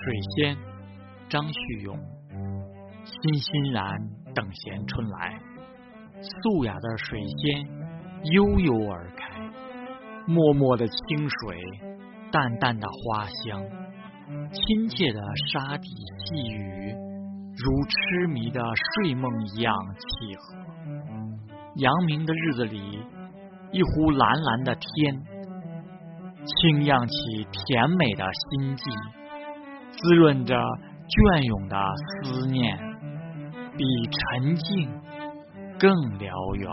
水仙，张旭勇。欣欣然，等闲春来。素雅的水仙，悠悠而开。默默的清水，淡淡的花香，亲切的沙底细雨，如痴迷的睡梦一样契合。阳明的日子里，一湖蓝蓝的天，轻漾起甜美的心境，滋润着隽永的思念，比沉静更辽远。